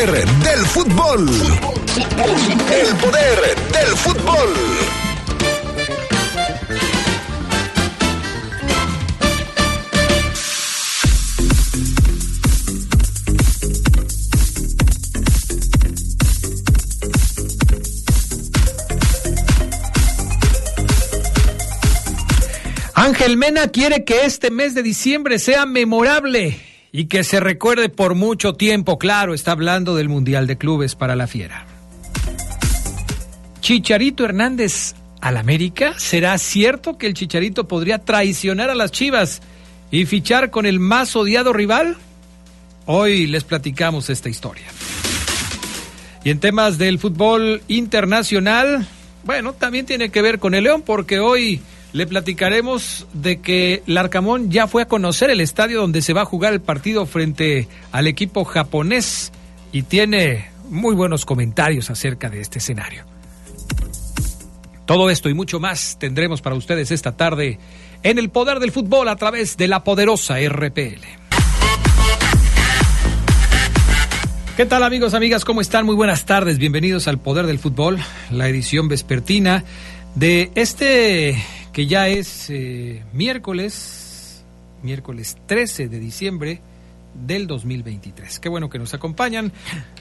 poder del fútbol. El poder del fútbol. Ángel Mena quiere que este mes de diciembre sea memorable y que se recuerde por mucho tiempo. Claro, está hablando del Mundial de Clubes para la Fiera. Chicharito Hernández al América. ¿Será cierto que el Chicharito podría traicionar a las Chivas y fichar con el más odiado rival? Hoy les platicamos esta historia. Y en temas del fútbol internacional, bueno, también tiene que ver con el León porque hoy le platicaremos de que Larcamón ya fue a conocer el estadio donde se va a jugar el partido frente al equipo japonés y tiene muy buenos comentarios acerca de este escenario. Todo esto y mucho más tendremos para ustedes esta tarde en el poder del fútbol a través de la poderosa RPL. ¿Qué tal amigos, amigas? ¿Cómo están? Muy buenas tardes. Bienvenidos al Poder del Fútbol, la edición vespertina de este que ya es eh, miércoles, miércoles 13 de diciembre del 2023. Qué bueno que nos acompañan.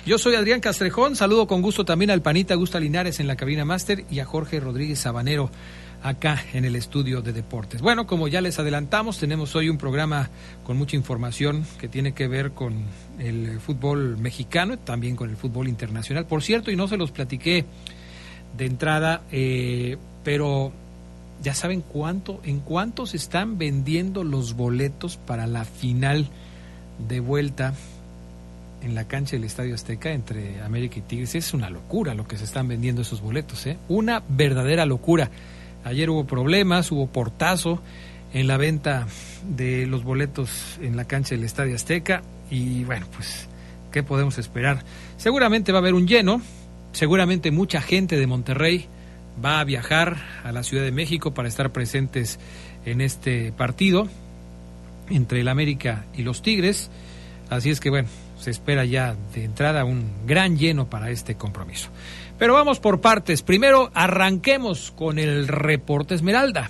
Yo soy Adrián Castrejón, saludo con gusto también al panita Gusta Linares en la cabina máster y a Jorge Rodríguez Sabanero acá en el estudio de deportes. Bueno, como ya les adelantamos, tenemos hoy un programa con mucha información que tiene que ver con el fútbol mexicano, también con el fútbol internacional. Por cierto, y no se los platiqué de entrada, eh, pero ya saben cuánto, en cuánto se están vendiendo los boletos para la final de vuelta en la cancha del Estadio Azteca entre América y Tigres. Es una locura lo que se están vendiendo esos boletos, ¿eh? Una verdadera locura. Ayer hubo problemas, hubo portazo en la venta de los boletos en la cancha del Estadio Azteca y bueno, pues, ¿qué podemos esperar? Seguramente va a haber un lleno, seguramente mucha gente de Monterrey va a viajar a la Ciudad de México para estar presentes en este partido entre el América y los Tigres. Así es que bueno, se espera ya de entrada un gran lleno para este compromiso. Pero vamos por partes. Primero arranquemos con el reporte Esmeralda.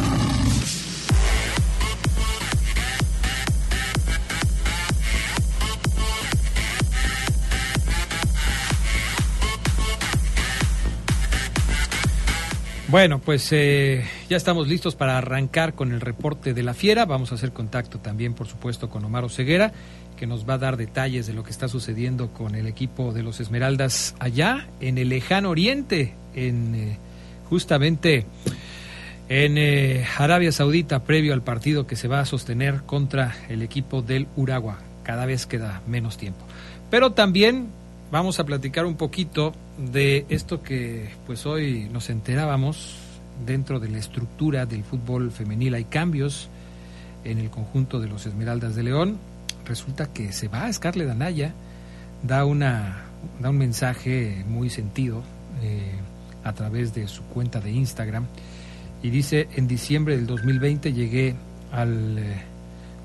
Bueno, pues eh, ya estamos listos para arrancar con el reporte de la fiera. Vamos a hacer contacto también, por supuesto, con Omar Ceguera, que nos va a dar detalles de lo que está sucediendo con el equipo de los Esmeraldas allá en el lejano oriente, en eh, justamente en eh, Arabia Saudita, previo al partido que se va a sostener contra el equipo del Uragua. Cada vez queda menos tiempo. Pero también vamos a platicar un poquito de esto que pues hoy nos enterábamos dentro de la estructura del fútbol femenil. Hay cambios en el conjunto de los Esmeraldas de León. Resulta que se va a Scarlett Anaya, da, una, da un mensaje muy sentido eh, a través de su cuenta de Instagram y dice, en diciembre del 2020 llegué al... Eh,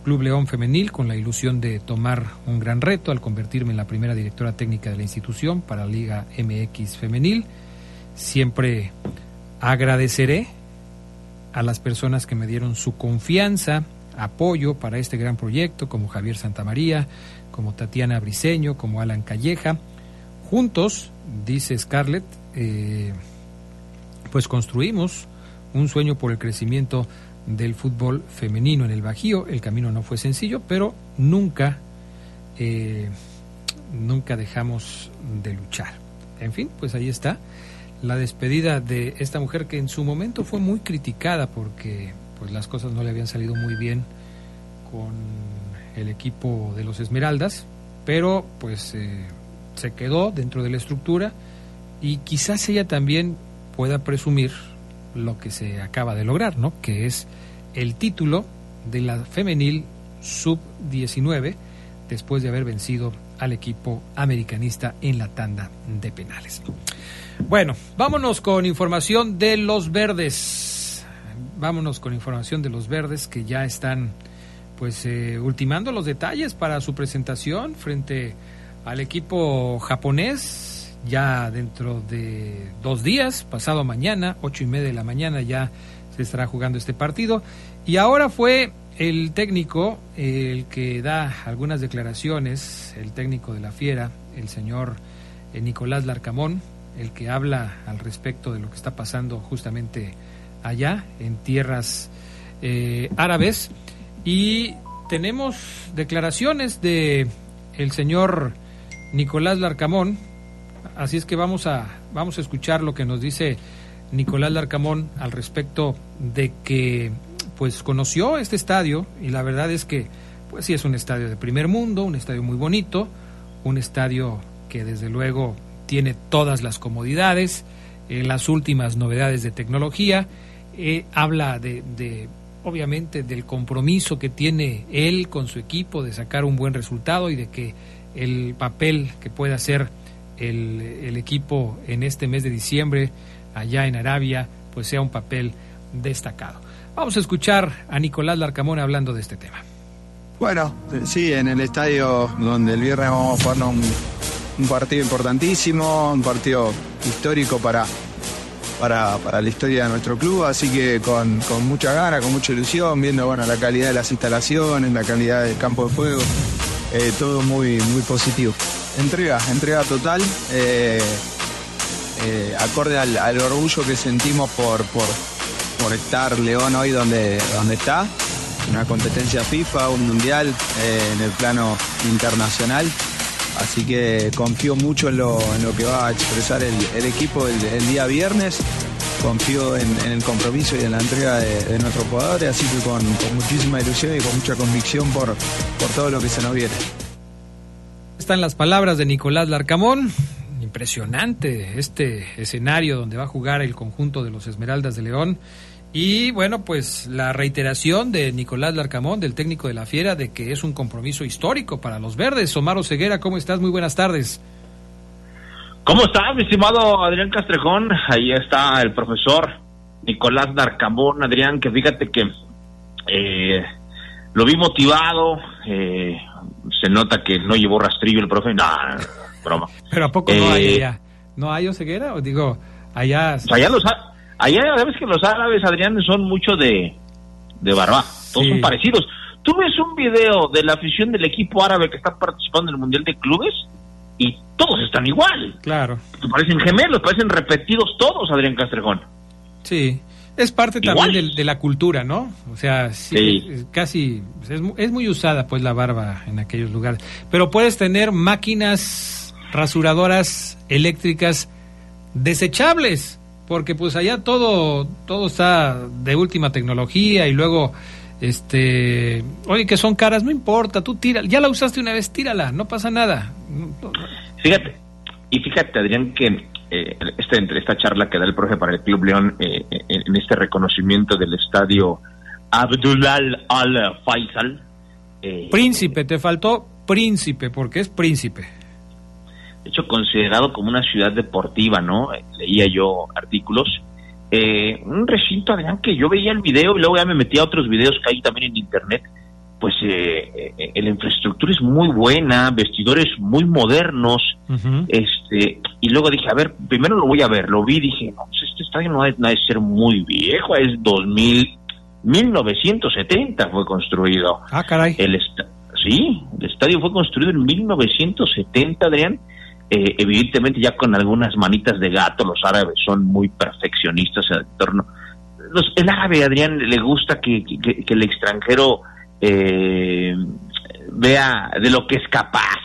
Club León Femenil con la ilusión de tomar un gran reto al convertirme en la primera directora técnica de la institución para Liga MX Femenil. Siempre agradeceré a las personas que me dieron su confianza, apoyo para este gran proyecto, como Javier Santamaría, como Tatiana Briseño, como Alan Calleja. Juntos, dice Scarlett, eh, pues construimos un sueño por el crecimiento del fútbol femenino en el Bajío. El camino no fue sencillo, pero nunca, eh, nunca dejamos de luchar. En fin, pues ahí está la despedida de esta mujer que en su momento fue muy criticada porque pues las cosas no le habían salido muy bien con el equipo de los Esmeraldas. pero pues eh, se quedó dentro de la estructura y quizás ella también pueda presumir lo que se acaba de lograr, ¿no? Que es el título de la femenil sub-19 después de haber vencido al equipo americanista en la tanda de penales. Bueno, vámonos con información de los verdes. Vámonos con información de los verdes que ya están pues eh, ultimando los detalles para su presentación frente al equipo japonés ya dentro de dos días, pasado mañana, ocho y media de la mañana ya se estará jugando este partido. Y ahora fue el técnico el que da algunas declaraciones, el técnico de la Fiera, el señor eh, Nicolás Larcamón, el que habla al respecto de lo que está pasando justamente allá en tierras eh, árabes. Y tenemos declaraciones de el señor Nicolás Larcamón, así es que vamos a, vamos a escuchar lo que nos dice Nicolás Larcamón al respecto de que pues conoció este estadio y la verdad es que pues sí es un estadio de primer mundo, un estadio muy bonito, un estadio que desde luego tiene todas las comodidades, eh, las últimas novedades de tecnología, eh, habla de, de, obviamente del compromiso que tiene él con su equipo de sacar un buen resultado y de que el papel que puede hacer el, el equipo en este mes de diciembre allá en Arabia pues sea un papel destacado. Vamos a escuchar a Nicolás Larcamón hablando de este tema. Bueno, sí, en el estadio donde el viernes vamos a jugar un, un partido importantísimo, un partido histórico para, para, para, la historia de nuestro club, así que con, con, mucha gana, con mucha ilusión, viendo bueno, la calidad de las instalaciones, la calidad del campo de juego, eh, todo muy, muy positivo. Entrega, entrega total, eh, eh, acorde al, orgullo que sentimos por, estar León hoy donde, donde está, una competencia FIFA, un mundial eh, en el plano internacional. Así que confío mucho en lo, en lo que va a expresar el, equipo el, día viernes. Confío en, el compromiso y en la entrega de, de nuestros jugadores, así que con, con, muchísima ilusión y con mucha convicción por, por todo lo que se nos viene. Están las palabras de Nicolás Larcamón, impresionante este escenario donde va a jugar el conjunto de los Esmeraldas de León. Y bueno, pues la reiteración de Nicolás Larcamón, del técnico de la Fiera, de que es un compromiso histórico para los verdes. Omar Ceguera, ¿cómo estás? Muy buenas tardes. ¿Cómo estás, mi estimado Adrián Castrejón? Ahí está el profesor Nicolás Larcamón. Adrián, que fíjate que eh, lo vi motivado, eh, se nota que no llevó rastrillo el profe, nada, broma. Pero ¿a poco no hay allá? ¿No hay Oseguera? O digo, allá... Allá, los, allá sabes que los árabes, Adrián, son mucho de, de barba, todos sí. son parecidos. Tú ves un video de la afición del equipo árabe que está participando en el Mundial de Clubes y todos están igual. Claro. Parecen gemelos, parecen repetidos todos, Adrián Castrejón. Sí. Es parte también de, de, la cultura, ¿no? O sea, sí, sí. casi es, es, muy usada pues la barba en aquellos lugares. Pero puedes tener máquinas rasuradoras eléctricas desechables, porque pues allá todo todo está de última tecnología y luego este, oye que son caras, no importa, tú tira, ya la usaste una vez, tírala, no pasa nada. Fíjate, y fíjate Adrián que eh, esta, esta charla que da el profe para el Club León eh, en este reconocimiento del estadio Abdullah Al Faisal. Eh, príncipe, te faltó príncipe, porque es príncipe. De hecho, considerado como una ciudad deportiva, ¿no? Leía yo artículos. Eh, un recinto, Adrián, que yo veía el video y luego ya me metí a otros videos que hay también en internet pues eh, eh, la infraestructura es muy buena, vestidores muy modernos, uh -huh. este, y luego dije, a ver, primero lo voy a ver, lo vi, dije, no, pues este estadio no ha de ser muy viejo, es 2000, 1970 fue construido. Ah, caray. El sí, el estadio fue construido en 1970, Adrián, eh, evidentemente ya con algunas manitas de gato, los árabes son muy perfeccionistas en el entorno. Los, el árabe, Adrián, le gusta que, que, que el extranjero eh, vea de lo que es capaz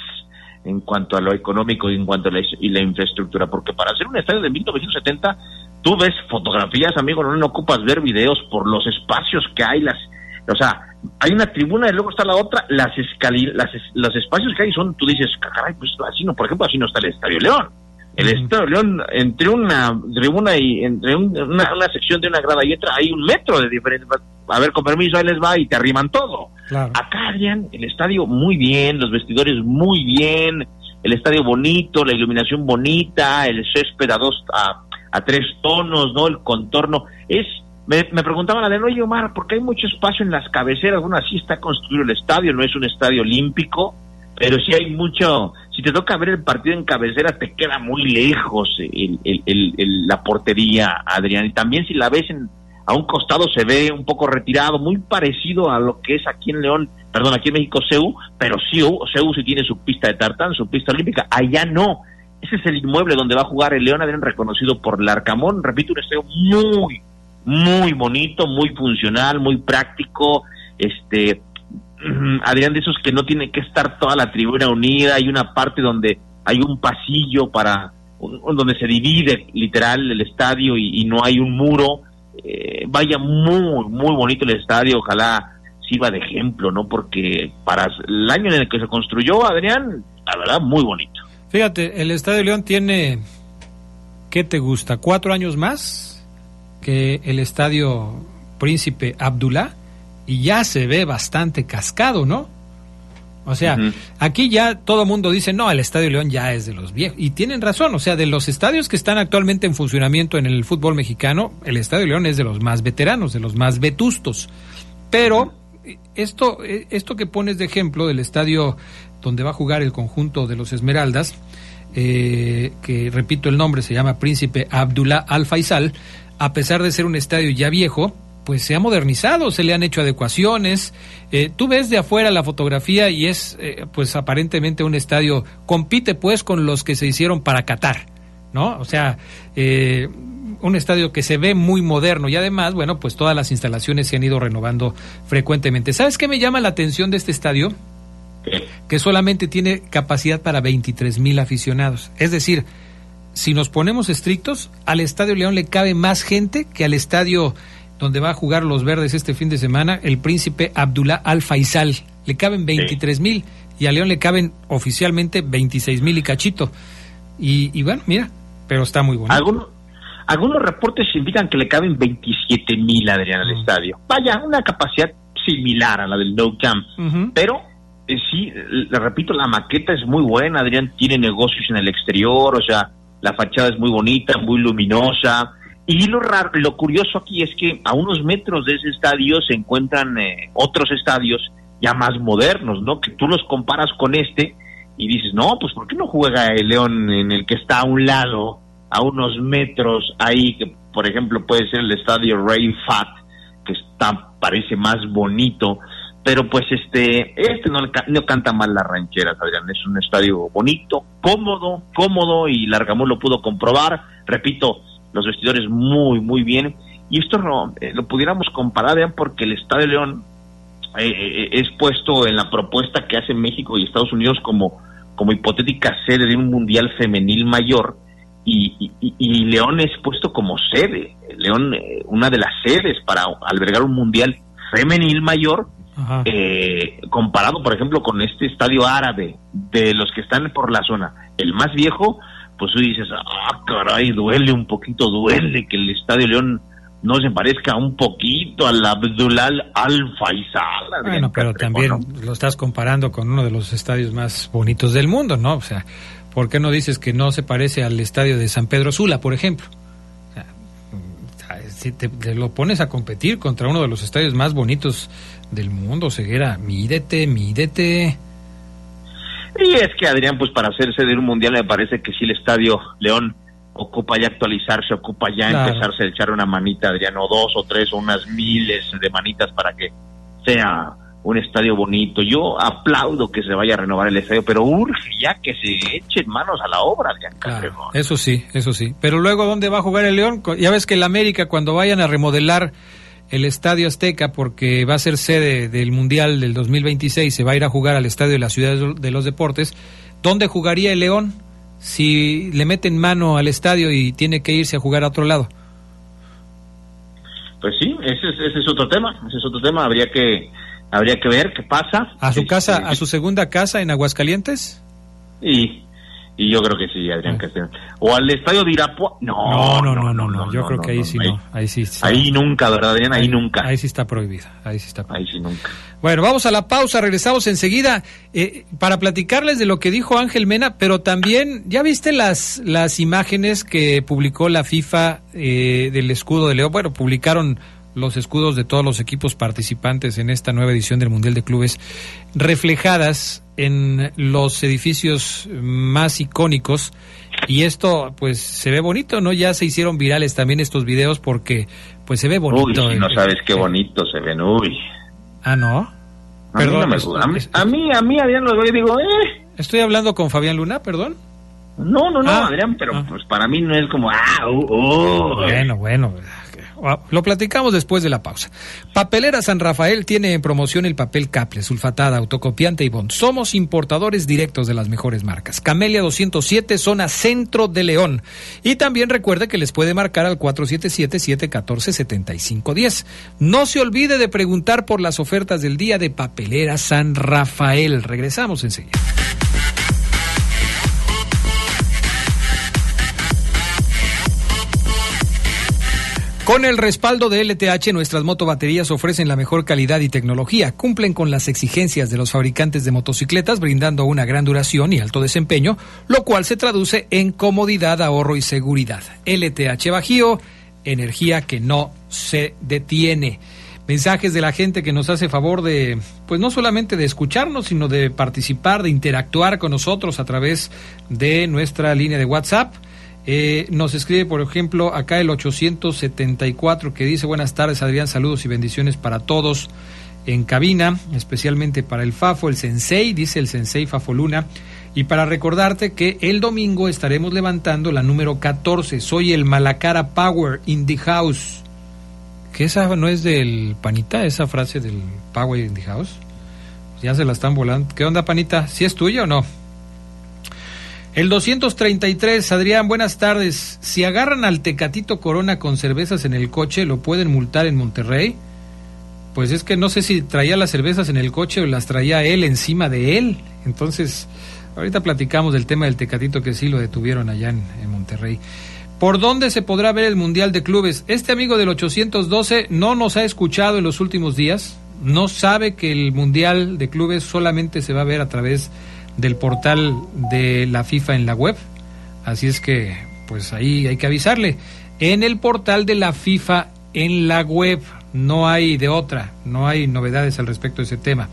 en cuanto a lo económico y en cuanto a la, infraestructura, porque para hacer un estadio de 1970 tú ves fotografías, amigo, no, no ocupas ver videos por los espacios que hay, las, o sea, hay una tribuna y luego está la otra, las escali las, los espacios que hay son, tú dices, caray, pues así no, por ejemplo, así no está el Estadio León. El Estadio León, entre una tribuna y entre una, una, sección de una grada y otra, hay un metro de diferencia. A ver, con permiso, ahí les va y te arriman todo. Acá, Adrián, el estadio muy bien, los vestidores muy bien, el estadio bonito, la iluminación bonita, el césped a dos, a, a tres tonos, ¿no? El contorno. Es me, me preguntaban a de oye Omar, porque hay mucho espacio en las cabeceras, bueno, así está construido el estadio, no es un estadio olímpico, pero sí hay mucho, si te toca ver el partido en cabecera, te queda muy lejos el, la portería, Adrián, y también si la ves en, a un costado se ve un poco retirado, muy parecido a lo que es aquí en León, perdón, aquí en México CEU, pero sí, CEU sí tiene su pista de tartán, su pista olímpica, allá no. Ese es el inmueble donde va a jugar el León, Adrián, reconocido por el Arcamón, repito, un estadio muy, muy bonito, muy funcional, muy práctico, este, Adrián, de esos que no tiene que estar toda la tribuna unida, hay una parte donde hay un pasillo para, donde se divide literal el estadio y, no hay un muro, eh, vaya muy, muy bonito el estadio, ojalá sirva de ejemplo, ¿no? Porque para el año en el que se construyó, Adrián, la verdad, muy bonito. Fíjate, el Estadio León tiene, ¿qué te gusta? ¿Cuatro años más? que el estadio Príncipe Abdullah y ya se ve bastante cascado, ¿no? O sea, aquí ya todo mundo dice, no, el Estadio León ya es de los viejos. Y tienen razón, o sea, de los estadios que están actualmente en funcionamiento en el fútbol mexicano, el Estadio León es de los más veteranos, de los más vetustos. Pero esto, esto que pones de ejemplo del estadio donde va a jugar el conjunto de los Esmeraldas, eh, que repito el nombre, se llama Príncipe Abdullah Al Faisal, a pesar de ser un estadio ya viejo, pues se ha modernizado, se le han hecho adecuaciones. Eh, tú ves de afuera la fotografía y es, eh, pues aparentemente un estadio, compite pues con los que se hicieron para Qatar, ¿no? O sea, eh, un estadio que se ve muy moderno y además, bueno, pues todas las instalaciones se han ido renovando frecuentemente. ¿Sabes qué me llama la atención de este estadio? Que solamente tiene capacidad para 23 mil aficionados. Es decir, si nos ponemos estrictos, al Estadio León le cabe más gente que al estadio donde va a jugar los verdes este fin de semana, el príncipe Abdullah Al Faisal. Le caben 23 mil y a León le caben oficialmente 26 mil y cachito. Y, bueno, mira, pero está muy bueno. Algunos, algunos reportes indican que le caben 27 mil, Adrián, al mm. estadio. Vaya, una capacidad similar a la del No Camp. Pero eh, sí, le repito, la maqueta es muy buena, Adrián tiene negocios en el exterior, o sea, la fachada es muy bonita, muy luminosa. Y lo raro, lo curioso aquí es que a unos metros de ese estadio se encuentran eh, otros estadios ya más modernos, ¿no? Que tú los comparas con este y dices, no, pues ¿por qué no juega el León en el que está a un lado, a unos metros ahí, que por ejemplo puede ser el estadio Ray Fat, que está, parece más bonito, pero pues este este no, no canta mal las rancheras Adrián. Es un estadio bonito cómodo cómodo y Largamón lo pudo comprobar. Repito los vestidores muy muy bien. Y esto no, eh, lo pudiéramos comparar Adrián porque el Estadio León eh, eh, es puesto en la propuesta que hace México y Estados Unidos como como hipotética sede de un mundial femenil mayor. Y, y León es puesto como sede. León una de las sedes para albergar un mundial femenil mayor eh, comparado, por ejemplo, con este estadio árabe, de los que están por la zona, el más viejo, pues tú dices, ah, caray, duele un poquito, duele que el Estadio León no se parezca un poquito al Abdulal Al Faisal. Bueno, pero también lo estás comparando con uno de los estadios más bonitos del mundo, ¿no? O sea, ¿por qué no dices que no se parece al estadio de San Pedro Sula, por ejemplo? si te, lo pones a competir contra uno de los estadios más bonitos del mundo, Ceguera, mídete, mídete. Y es que Adrián, pues para hacerse de un mundial me parece que sí el estadio León ocupa ya actualizarse, ocupa ya empezarse a echar una manita, Adrián, o dos o tres o unas miles de manitas para que sea un estadio bonito. Yo aplaudo que se vaya a renovar el estadio, pero urge ya que se echen manos a la obra, Adrián Eso sí, eso sí. Pero luego, ¿dónde va a jugar el León? Ya ves que el América, cuando vayan a remodelar el Estadio Azteca porque va a ser sede del Mundial del 2026, se va a ir a jugar al Estadio de la Ciudad de los Deportes. ¿Dónde jugaría el León si le meten mano al estadio y tiene que irse a jugar a otro lado? Pues sí, ese es, ese es otro tema, ese es otro tema, habría que Habría que ver qué pasa. ¿A su casa, Este, a su segunda casa en Aguascalientes? Y, y yo creo que sí, Adrián Castillo. O al estadio de Irapua. No, No, no, no, no, no, yo creo que ahí sí no, ahí sí. sí. Ahí nunca, ¿verdad, Adrián? Ahí, nunca. Ahí sí está prohibido, ahí sí está Ahí sí nunca. Bueno, vamos a la pausa, regresamos enseguida eh, para platicarles de lo que dijo Ángel Mena, pero también, ¿ya viste las, las imágenes que publicó la FIFA eh, del escudo de León? Bueno, publicaron los escudos de todos los equipos participantes en esta nueva edición del Mundial de Clubes, reflejadas en los edificios más icónicos. Y esto, pues, se ve bonito, ¿no? Ya se hicieron virales también estos videos porque, pues, se ve bonito. Uy, si no sabes qué bonito se ven, uy. Ah, ¿no? A mí, no me a, mí, a mí, a mí, Adrián, lo veo y digo, eh. Estoy hablando con Fabián Luna, perdón. No, no, no, Ah. Adrián, pero Ah. pues para mí no es como, ah, uh, uh. Bueno, bueno. Lo platicamos después de la pausa. Papelera San Rafael tiene en promoción el papel Caple, sulfatada, autocopiante y bond. Somos importadores directos de las mejores marcas. Camelia 207, zona centro de León. Y también recuerde que les puede marcar al 477-714-7510. No se olvide de preguntar por las ofertas del día de Papelera San Rafael. Regresamos enseguida. Con el respaldo de LTH, nuestras motobaterías ofrecen la mejor calidad y tecnología, cumplen con las exigencias de los fabricantes de motocicletas, brindando una gran duración y alto desempeño, lo cual se traduce en comodidad, ahorro y seguridad. LTH Bajío, energía que no se detiene. Mensajes de la gente que nos hace favor de, pues no solamente de escucharnos, sino de participar, de interactuar con nosotros a través de nuestra línea de WhatsApp. Eh, nos escribe, por ejemplo, acá el 874 que dice buenas tardes Adrián, saludos y bendiciones para todos en cabina, especialmente para el Fafo, el Sensei, dice el Sensei Fafo Luna. Y para recordarte que el domingo estaremos levantando la número 14, soy el Malacara Power in the House. Que esa no es del Panita, esa frase del Power in the House. Ya se la están volando. ¿Qué onda, Panita? ¿Si es tuya o no? El 233, Adrián, buenas tardes. Si agarran al Tecatito Corona con cervezas en el coche, ¿lo pueden multar en Monterrey? Pues es que no sé si traía las cervezas en el coche o las traía él encima de él. Entonces, ahorita platicamos del tema del Tecatito que sí lo detuvieron allá en, Monterrey. ¿Por dónde se podrá ver el Mundial de Clubes? Este amigo del 812 no nos ha escuchado en los últimos días, no sabe que el Mundial de Clubes solamente se va a ver a través del portal de la FIFA en la web. Así es que, pues ahí hay que avisarle. En el portal de la FIFA en la web no hay de otra, no hay novedades al respecto de ese tema.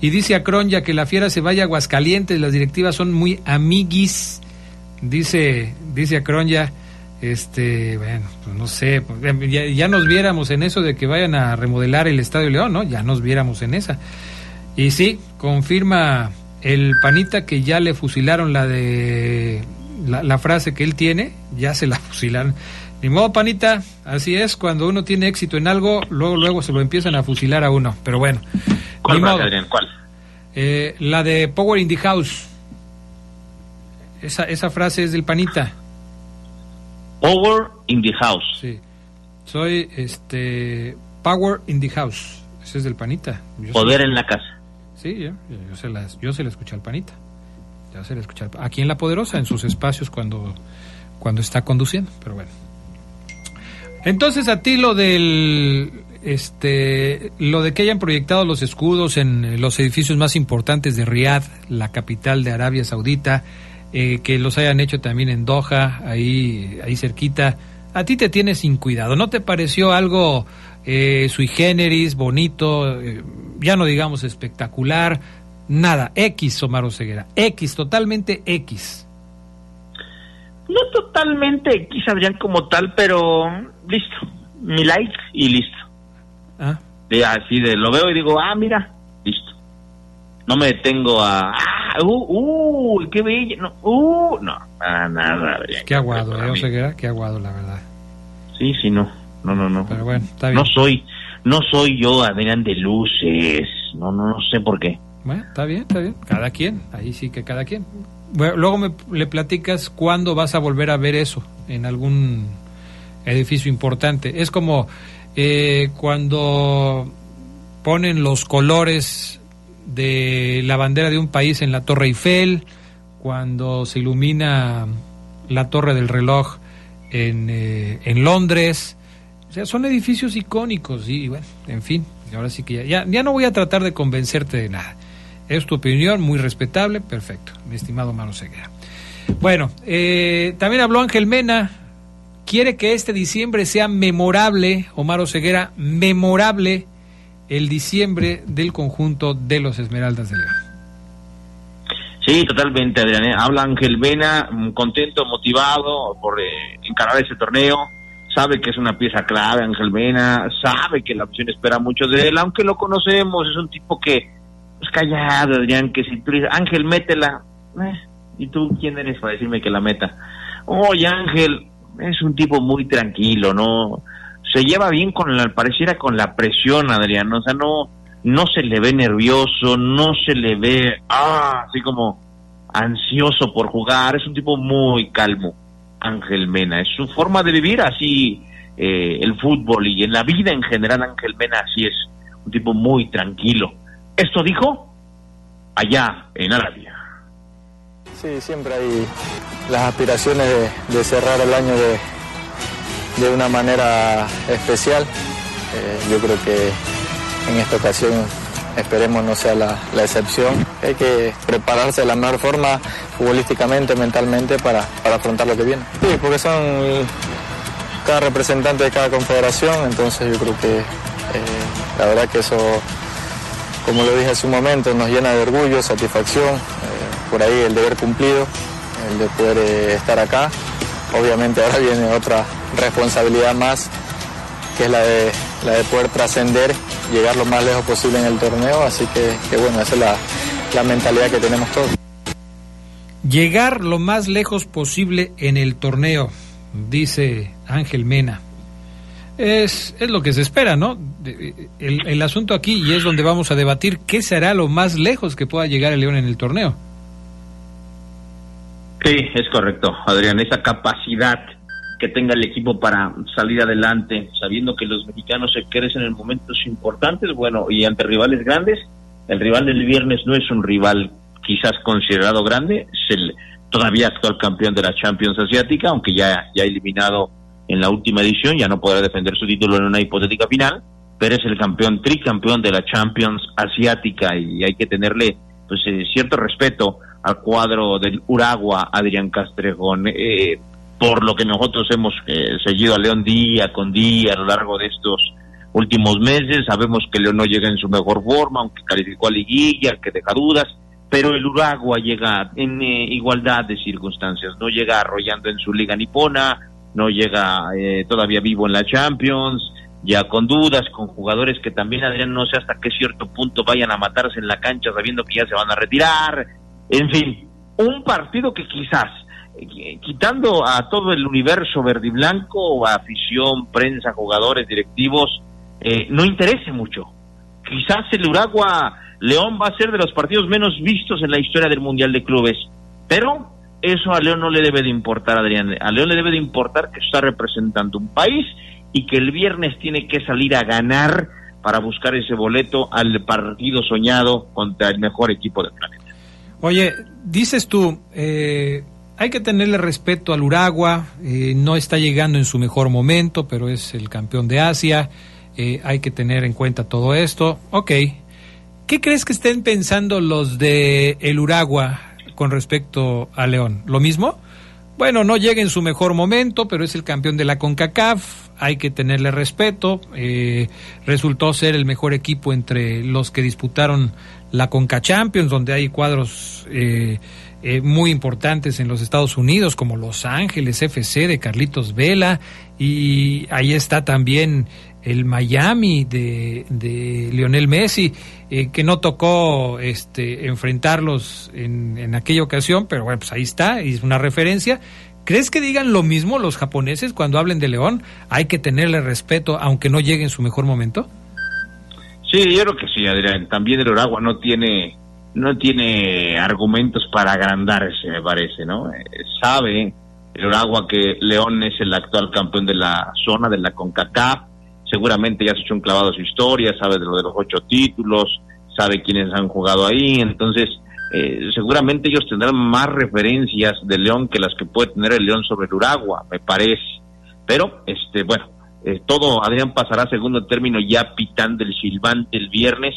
Y dice Acronya que la fiera se vaya a Aguascalientes, las directivas son muy amiguis. Dice, dice Acronya, este, bueno, pues no sé, pues, ya, ya nos viéramos en eso de que vayan a remodelar el Estadio León, ¿no? Ya nos viéramos en esa. Y sí, confirma el panita que ya le fusilaron la de la, la, frase que él tiene, ya se la fusilaron. Ni modo, panita, así es, cuando uno tiene éxito en algo, luego luego se lo empiezan a fusilar a uno, pero bueno. ¿Cuál. Adrián? ¿Cuál? Eh, la de Power in the House. Esa, esa frase es del panita. Power in the House. Sí. Soy este Power in the House. Ese es del panita. Yo Poder soy... en la casa. Sí, yo, yo, se la, yo se la escuché al panita. Ya se la escuché al, aquí en La Poderosa, en sus espacios cuando, cuando está conduciendo, pero bueno. Entonces a ti lo del este lo de que hayan proyectado los escudos en los edificios más importantes de Riyadh, la capital de Arabia Saudita, eh, que los hayan hecho también en Doha, ahí ahí cerquita, a ti te tiene sin cuidado. ¿No te pareció algo eh, sui generis, bonito, eh, ya no digamos espectacular, nada, X, Omar Ceguera, X, totalmente X. No totalmente X, Adrián, como tal, pero listo, mi like y listo. ¿Ah? De, así de, lo veo y digo, ah, mira, listo. No me detengo a, ah, uh, uh, qué bella, no, uh, no, para nada, Adrián. Qué aguado, ¿eh, Ceguera? Qué aguado, la verdad. Sí, sí, no, no, no, no. Pero bueno, está bien. No soy, no soy yo Adrián de luces, no, no, no sé por qué. Bueno, está bien, está bien. Cada quien, ahí sí que cada quien. Luego me le platicas cuándo vas a volver a ver eso en algún edificio importante. Es como eh, cuando ponen los colores de la bandera de un país en la Torre Eiffel, cuando se ilumina la Torre del Reloj en, eh, en Londres. O sea, son edificios icónicos y, bueno, en fin, ahora sí que ya, ya, no voy a tratar de convencerte de nada. Es tu opinión, muy respetable, perfecto, mi estimado Mano Ceguera. Bueno, eh, también habló Ángel Mena, quiere que este diciembre sea memorable, Omar Ceguera, memorable el diciembre del conjunto de los Esmeraldas de León. Sí, totalmente, Adrián. ¿eh? Habla Ángel Vena, mm, contento, motivado por eh, encarar ese torneo. Sabe que es una pieza clave, Ángel Vena. Sabe que la opción espera mucho de él, aunque lo conocemos. Es un tipo que es pues, callado, Adrián. Que si tú dices, Ángel, métela. Eh, ¿Y tú quién eres para decirme que la meta? Oye, Ángel, es un tipo muy tranquilo, ¿no? se lleva bien con la, pareciera con la presión, Adrián, o sea, no, no se le ve nervioso, no se le ve, ah, así como ansioso por jugar, es un tipo muy calmo, Ángel Mena, es su forma de vivir así eh, el fútbol y en la vida en general Ángel Mena así es, un tipo muy tranquilo. Esto dijo allá en Arabia. Sí, siempre hay las aspiraciones de cerrar el año de, de una manera especial. Eh, yo creo que en esta ocasión esperemos no sea la, excepción. Hay que prepararse de la mejor forma futbolísticamente, mentalmente para, afrontar lo que viene. Sí, porque son cada representante de cada confederación, entonces yo creo que eh, la verdad que eso, como lo dije hace un momento, nos llena de orgullo, satisfacción, eh, por ahí el deber cumplido, el de poder estar acá. Obviamente ahora viene otra responsabilidad más, que es la de, la de poder trascender, llegar lo más lejos posible en el torneo, así que, bueno, esa es la, la mentalidad que tenemos todos. Llegar lo más lejos posible en el torneo, dice Ángel Mena. Es, es, lo que se espera, ¿no? El, el, asunto aquí, y es donde vamos a debatir, ¿qué será lo más lejos que pueda llegar el León en el torneo? Sí, es correcto, Adrián, esa capacidad que tenga el equipo para salir adelante, sabiendo que los mexicanos se crecen en momentos importantes, bueno, y ante rivales grandes, el rival del viernes no es un rival quizás considerado grande, es el todavía actual campeón de la Champions Asiática, aunque ya, ya eliminado en la última edición, ya no podrá defender su título en una hipotética final, pero es el campeón, tricampeón de la Champions Asiática y hay que tenerle pues eh, cierto respeto al cuadro del Uragua, Adrián Castrejón. Eh, por lo que nosotros hemos eh, seguido a León día con día a lo largo de estos últimos meses. Sabemos que León no llega en su mejor forma, aunque calificó a Liguilla, que deja dudas, pero el Uragua llega en eh, igualdad de circunstancias, no llega arrollando en su liga nipona, no llega eh, todavía vivo en la Champions, ya con dudas, con jugadores que también, Adrián, no sé hasta qué cierto punto vayan a matarse en la cancha sabiendo que ya se van a retirar, en fin, un partido que quizás quitando a todo el universo verde y blanco, afición, prensa, jugadores, directivos, eh, no interese mucho. Quizás el Uragua León va a ser de los partidos menos vistos en la historia del Mundial de Clubes, pero eso a León no le debe de importar, Adrián. A León le debe de importar que está representando un país y que el viernes tiene que salir a ganar para buscar ese boleto al partido soñado contra el mejor equipo del planeta. Oye, dices tú, eh, hay que tenerle respeto al Uragua, eh, no está llegando en su mejor momento, pero es el campeón de Asia, eh, hay que tener en cuenta todo esto. Ok, ¿qué crees que estén pensando los de el Uragua con respecto a León? ¿Lo mismo? Bueno, no llega en su mejor momento, pero es el campeón de la CONCACAF, hay que tenerle respeto, eh, resultó ser el mejor equipo entre los que disputaron la CONCA Champions, donde hay cuadros eh, muy importantes en los Estados Unidos, como Los Ángeles FC de Carlitos Vela, y ahí está también el Miami de, Lionel Messi, eh, que no tocó este, enfrentarlos en, aquella ocasión, pero bueno, pues ahí está, es una referencia. ¿Crees que digan lo mismo los japoneses cuando hablen de León? Hay que tenerle respeto aunque no llegue en su mejor momento. Sí, yo creo que sí, Adrián. También el Oragua no tiene no tiene argumentos para agrandarse, me parece, ¿no? Eh, sabe el Oragua que León es el actual campeón de la zona de la CONCACAF, seguramente ya se ha hecho un clavado a su historia, sabe de lo de los ocho títulos, sabe quiénes han jugado ahí, entonces eh, seguramente ellos tendrán más referencias de León que las que puede tener el León sobre el Uragua, me parece. Pero, este, bueno, eh, todo, Adrián, pasará segundo término ya pitando el silbante el viernes,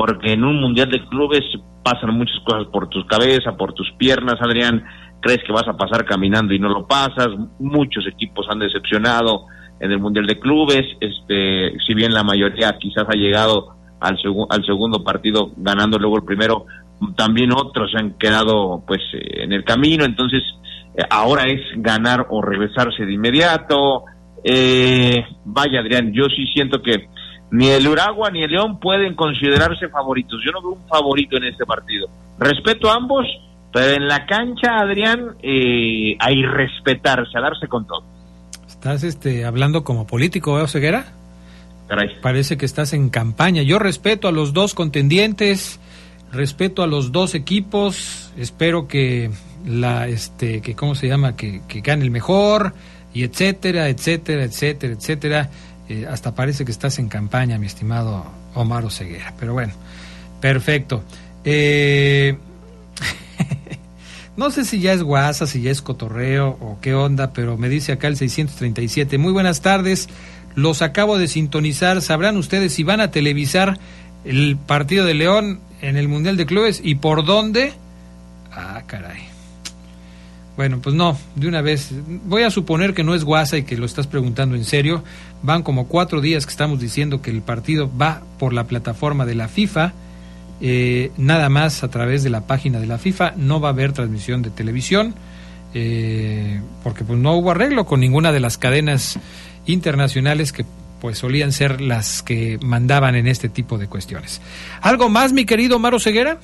porque en un Mundial de Clubes pasan muchas cosas por tus cabezas, por tus piernas, Adrián, crees que vas a pasar caminando y no lo pasas, muchos equipos han decepcionado en el Mundial de Clubes, este, si bien la mayoría quizás ha llegado al, segundo partido ganando luego el primero, también otros han quedado pues eh, en el camino, entonces eh, ahora es ganar o regresarse de inmediato. Eh, vaya Adrián, yo sí siento que ni el Uragua ni el León pueden considerarse favoritos. Yo no veo un favorito en este partido. Respeto a ambos, pero en la cancha, Adrián, eh, a irrespetarse, a darse con todo. ¿Estás este, hablando como político, ¿eh, Ceguera? Caray. Parece que estás en campaña. Yo respeto a los dos contendientes, respeto a los dos equipos, espero que la, este, que, ¿cómo se llama? Que, que gane el mejor, y etcétera, etcétera, etcétera, etcétera. Eh, hasta parece que estás en campaña, mi estimado Omar Ceguera. Pero bueno, perfecto. Eh, no sé si ya es guasa, si ya es cotorreo o qué onda, pero me dice acá el 637. Muy buenas tardes, los acabo de sintonizar. ¿Sabrán ustedes si van a televisar el partido de León en el Mundial de Clubes y por dónde? Ah, caray. Bueno, pues no, de una vez. Voy a suponer que no es guasa y que lo estás preguntando en serio. Van como cuatro días que estamos diciendo que el partido va por la plataforma de la FIFA. Eh, nada más a través de la página de la FIFA. No va a haber transmisión de televisión. Eh, porque pues no hubo arreglo con ninguna de las cadenas internacionales que pues solían ser las que mandaban en este tipo de cuestiones. ¿Algo más, mi querido Maro Ceguera?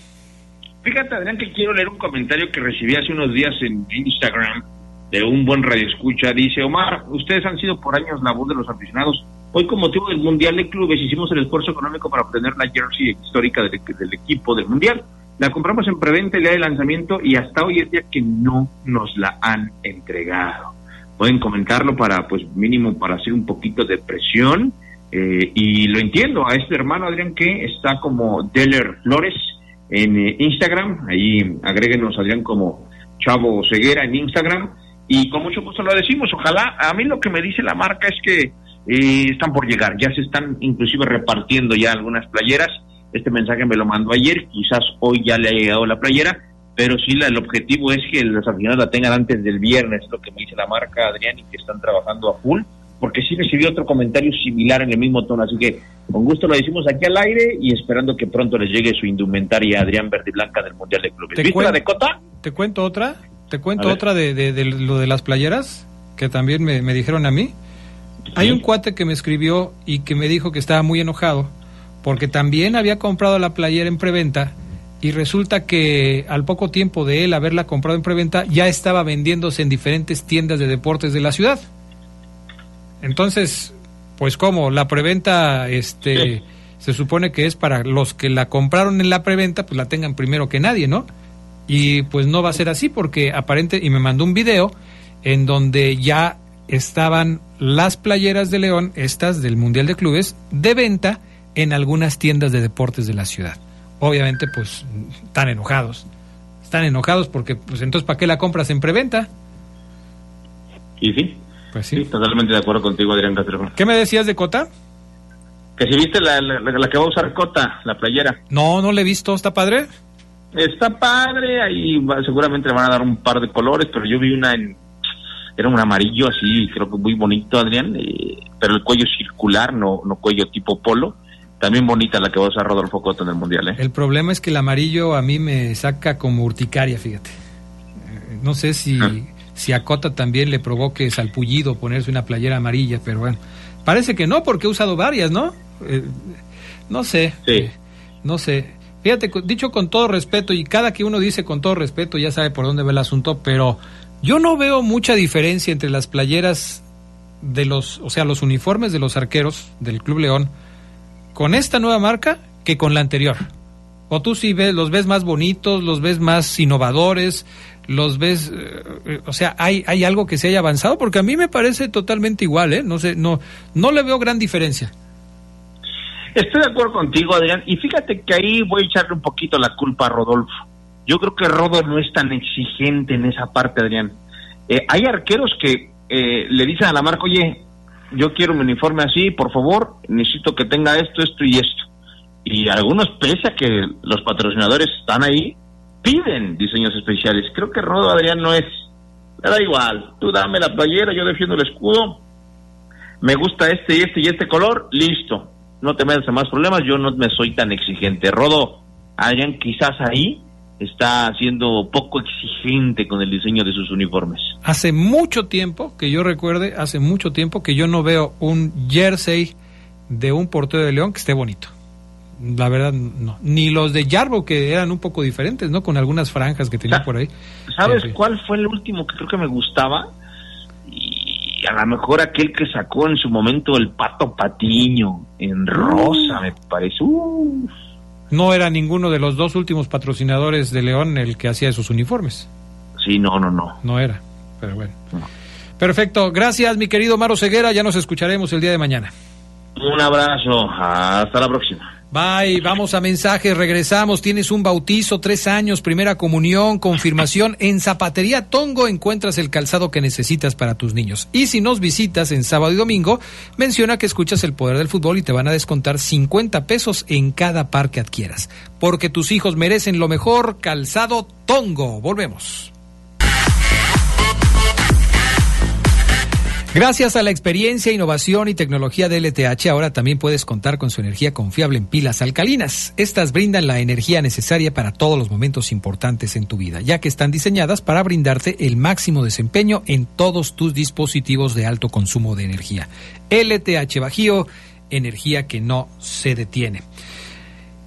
Fíjate, Adrián, que quiero leer un comentario que recibí hace unos días en Instagram de un buen radioescucha. Dice, Omar, ustedes han sido por años la voz de los aficionados. Hoy, con motivo del Mundial de Clubes, hicimos el esfuerzo económico para obtener la jersey histórica del, equipo del Mundial. La compramos en preventa el día de lanzamiento y hasta hoy es día que no nos la han entregado. Pueden comentarlo para, pues, mínimo para hacer un poquito de presión. Eh, y lo entiendo a este hermano Adrián que está como Deller Flores en eh, Instagram. Ahí agréguenos, Adrián, como Chavo Ceguera en Instagram. Y con mucho gusto lo decimos. Ojalá, a mí lo que me dice la marca es que eh, están por llegar. Ya se están inclusive repartiendo ya algunas playeras. Este mensaje me lo mandó ayer. Quizás hoy ya le haya llegado la playera. Pero sí, la, el objetivo es que los aficionados la tengan antes del viernes, lo que me dice la marca, Adrián, y que están trabajando a full porque sí recibí otro comentario similar en el mismo tono, así que con gusto lo decimos aquí al aire y esperando que pronto les llegue su indumentaria Adrián Verde Blanca del Mundial de Clubes. ¿Viste la de Cota? ¿Te cuento otra? ¿Te cuento otra de, de, lo de las playeras? Que también me, me dijeron a mí. Hay un cuate que me escribió y que me dijo que estaba muy enojado porque también había comprado la playera en preventa y resulta que al poco tiempo de él haberla comprado en preventa ya estaba vendiéndose en diferentes tiendas de deportes de la ciudad. Entonces, pues como la preventa este se supone que es para los que la compraron en la preventa, pues la tengan primero que nadie, ¿no? Y pues no va a ser así porque aparente y me mandó un video en donde ya estaban las playeras de León, estas del Mundial de Clubes, de venta en algunas tiendas de deportes de la ciudad. Obviamente, pues están enojados. Están enojados porque, pues entonces, ¿para qué la compras en preventa? Y sí. Pues sí. totalmente de acuerdo contigo, Adrián Castro. ¿Qué me decías de Cota? Que si viste la, la, que va a usar Cota, la playera. No, no le he visto. ¿Está padre? Está padre, ahí seguramente le van a dar un par de colores, pero yo vi una en... Era un amarillo así, creo que muy bonito, Adrián, eh, pero el cuello circular, no, no cuello tipo polo. También bonita la que va a usar Rodolfo Cota en el Mundial. ¿eh? El problema es que el amarillo a mí me saca como urticaria, fíjate. Eh, no sé si... Ah si a Cota también le provoque salpullido ponerse una playera amarilla, pero bueno, parece que no, porque he usado varias, ¿no? Eh, no sé, sí. no sé. Fíjate, dicho con todo respeto, y cada que uno dice con todo respeto ya sabe por dónde va el asunto, pero yo no veo mucha diferencia entre las playeras de los, o sea, los uniformes de los arqueros del Club León con esta nueva marca que con la anterior. O tú sí ves, los ves más bonitos, los ves más innovadores, los ves, eh, o sea, hay, hay algo que se haya avanzado, porque a mí me parece totalmente igual, ¿eh? No sé, no, no le veo gran diferencia. Estoy de acuerdo contigo, Adrián, y fíjate que ahí voy a echarle un poquito la culpa a Rodolfo. Yo creo que Rodo no es tan exigente en esa parte, Adrián. Eh, hay arqueros que eh, le dicen a la marca, oye, yo quiero un uniforme así, por favor, necesito que tenga esto, esto y esto. Y algunos, pese a que los patrocinadores están ahí, piden diseños especiales. Creo que Rodo Adrián no es, me da igual, tú dame la playera, yo defiendo el escudo, me gusta este y este y este color, listo, no te metas más problemas, yo no me soy tan exigente. Rodo Adrián quizás ahí está siendo poco exigente con el diseño de sus uniformes. Hace mucho tiempo, que yo recuerde, hace mucho tiempo que yo no veo un jersey de un portero de León que esté bonito. La verdad, no. Ni los de Yarbo, que eran un poco diferentes, ¿no? Con algunas franjas que tenía por ahí. ¿Sabes cuál fue el último que creo que me gustaba? Y a lo mejor aquel que sacó en su momento el Pato Patiño en rosa, me parece. No era ninguno de los dos últimos patrocinadores de León el que hacía esos uniformes. Sí, no, no, no. No era, pero bueno. Perfecto, gracias mi querido Maro Ceguera, ya nos escucharemos el día de mañana. Un abrazo, hasta la próxima. Bye, vamos a mensajes, regresamos. Tienes un bautizo, tres años, primera comunión, confirmación. En Zapatería Tongo encuentras el calzado que necesitas para tus niños. Y si nos visitas en sábado y domingo, menciona que escuchas el poder del fútbol y te van a descontar 50 pesos en cada par que adquieras. Porque tus hijos merecen lo mejor, calzado Tongo. Volvemos. Gracias a la experiencia, innovación y tecnología de LTH, ahora también puedes contar con su energía confiable en pilas alcalinas. Estas brindan la energía necesaria para todos los momentos importantes en tu vida, ya que están diseñadas para brindarte el máximo desempeño en todos tus dispositivos de alto consumo de energía. LTH Bajío, energía que no se detiene.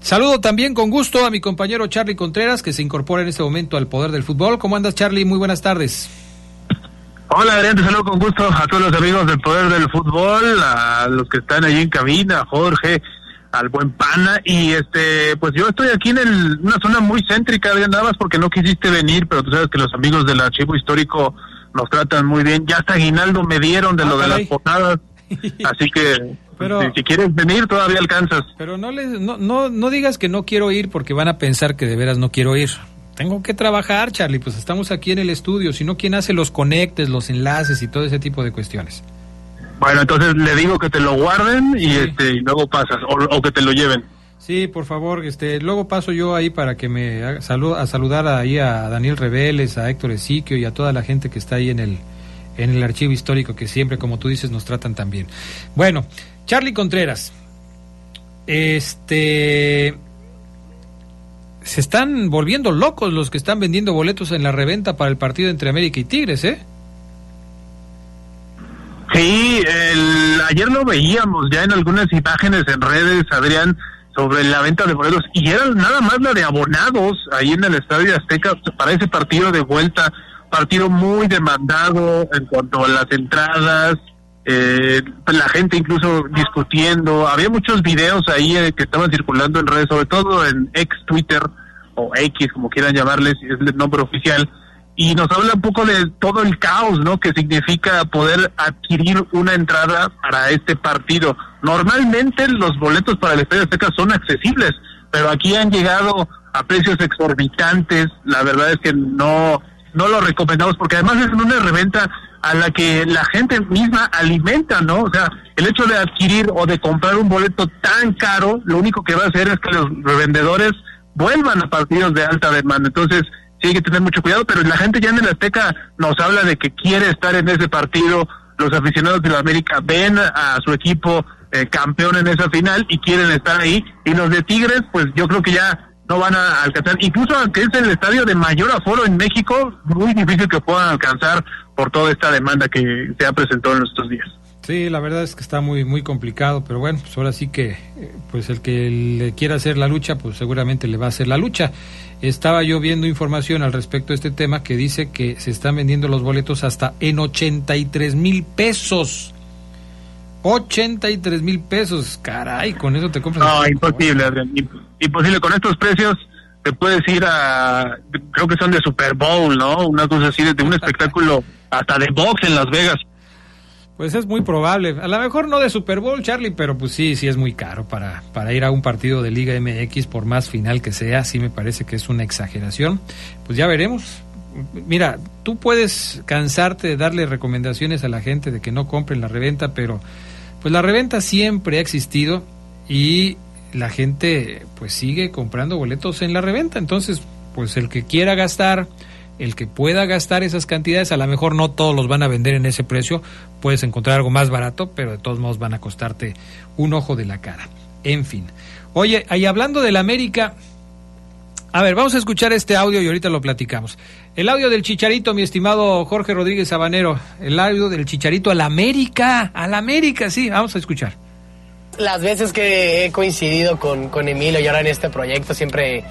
Saludo también con gusto a mi compañero Charlie Contreras, que se incorpora en este momento al poder del fútbol. ¿Cómo andas, Charlie? Muy buenas tardes. Hola Adrián, te saludo con gusto a todos los amigos del Poder del Fútbol, a los que están allí en cabina, a Jorge, al buen pana, y este, pues yo estoy aquí en una zona muy céntrica, Adrián, nada más porque no quisiste venir, pero tú sabes que los amigos del archivo histórico nos tratan muy bien, ya hasta aguinaldo me dieron de lo de las posadas, así que pero, si, quieres venir todavía alcanzas. Pero no, les, no, no, no digas que no quiero ir porque van a pensar que de veras no quiero ir tengo que trabajar, Charlie, pues estamos aquí en el estudio, si no, ¿quién hace los conectes, los enlaces y todo ese tipo de cuestiones? Bueno, entonces le digo que te lo guarden y este y luego pasas, o, que te lo lleven. Sí, por favor, este, luego paso yo ahí para que me haga, a saludar ahí a Daniel Reveles, a Héctor Esiquio y a toda la gente que está ahí en el, en el archivo histórico, que siempre, como tú dices, nos tratan tan bien. Bueno, Charlie Contreras, este, se están volviendo locos los que están vendiendo boletos en la reventa para el partido entre América y Tigres, ¿eh? Sí, el, ayer lo veíamos ya en algunas imágenes en redes, Adrián, sobre la venta de boletos, y era nada más la de abonados ahí en el Estadio Azteca para ese partido de vuelta, partido muy demandado en cuanto a las entradas, eh, la gente incluso discutiendo, había muchos videos ahí eh, que estaban circulando en redes, sobre todo en ex Twitter o X, como quieran llamarles, es el nombre oficial, y nos habla un poco de todo el caos, ¿no? Que significa poder adquirir una entrada para este partido. Normalmente los boletos para el Estadio Azteca son accesibles, pero aquí han llegado a precios exorbitantes. La verdad es que no no lo recomendamos porque además es una reventa a la que la gente misma alimenta, ¿no? O sea, el hecho de adquirir o de comprar un boleto tan caro, lo único que va a hacer es que los revendedores vuelvan a partidos de alta demanda. Entonces, sí hay que tener mucho cuidado, pero la gente ya en el Azteca nos habla de que quiere estar en ese partido. Los aficionados de la América ven a su equipo eh, campeón en esa final y quieren estar ahí. Y los de Tigres, pues yo creo que ya no van a alcanzar, incluso aunque es el estadio de mayor aforo en México, muy difícil que puedan alcanzar por toda esta demanda que se ha presentado en estos días. Sí, la verdad es que está muy muy complicado, pero bueno, pues ahora sí que eh, pues el que le quiera hacer la lucha, pues seguramente le va a hacer la lucha. Estaba yo viendo información al respecto de este tema que dice que se están vendiendo los boletos hasta en 83 mil pesos. 83 mil pesos, caray, con eso te compras. No, imposible, Adrián, imposible. Con estos precios te puedes ir a, creo que son de Super Bowl, ¿no? Una cosa así, de un espectáculo hasta de box en Las Vegas. Pues es muy probable. A lo mejor no de Super Bowl, Charlie, pero pues sí, sí es muy caro para, para ir a un partido de Liga MX, por más final que sea. Sí me parece que es una exageración. Pues ya veremos. Mira, tú puedes cansarte de darle recomendaciones a la gente de que no compren la reventa, pero pues la reventa siempre ha existido y la gente pues sigue comprando boletos en la reventa. Entonces, pues el que quiera gastar el que pueda gastar esas cantidades, a lo mejor no todos los van a vender en ese precio, puedes encontrar algo más barato, pero de todos modos van a costarte un ojo de la cara. En fin. Oye, ahí hablando del América, a ver, vamos a escuchar este audio y ahorita lo platicamos. El audio del Chicharito, mi estimado Jorge Rodríguez Sabanero, el audio del Chicharito al América, al América, sí, vamos a escuchar. Las veces que he coincidido con, con Emilio y ahora en este proyecto siempre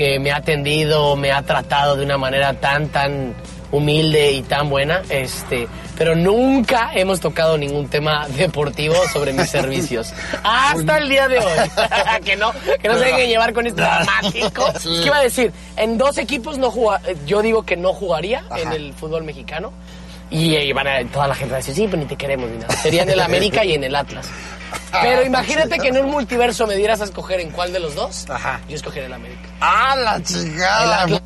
que me ha atendido, me ha tratado de una manera tan, tan humilde y tan buena, este, pero nunca hemos tocado ningún tema deportivo sobre mis servicios. Hasta el día de hoy. que no, que no se dejen llevar con esto dramático. ¿Qué iba a decir? En dos equipos no yo digo que no jugaría en el fútbol mexicano. Y, van a, toda la gente va a decir, sí, pues ni te queremos ni nada. Sería en el América y en el Atlas. Pero imagínate que en un multiverso me dieras a escoger en cuál de los dos. Ajá. Yo escogería el América. ¡Ah, la chingada!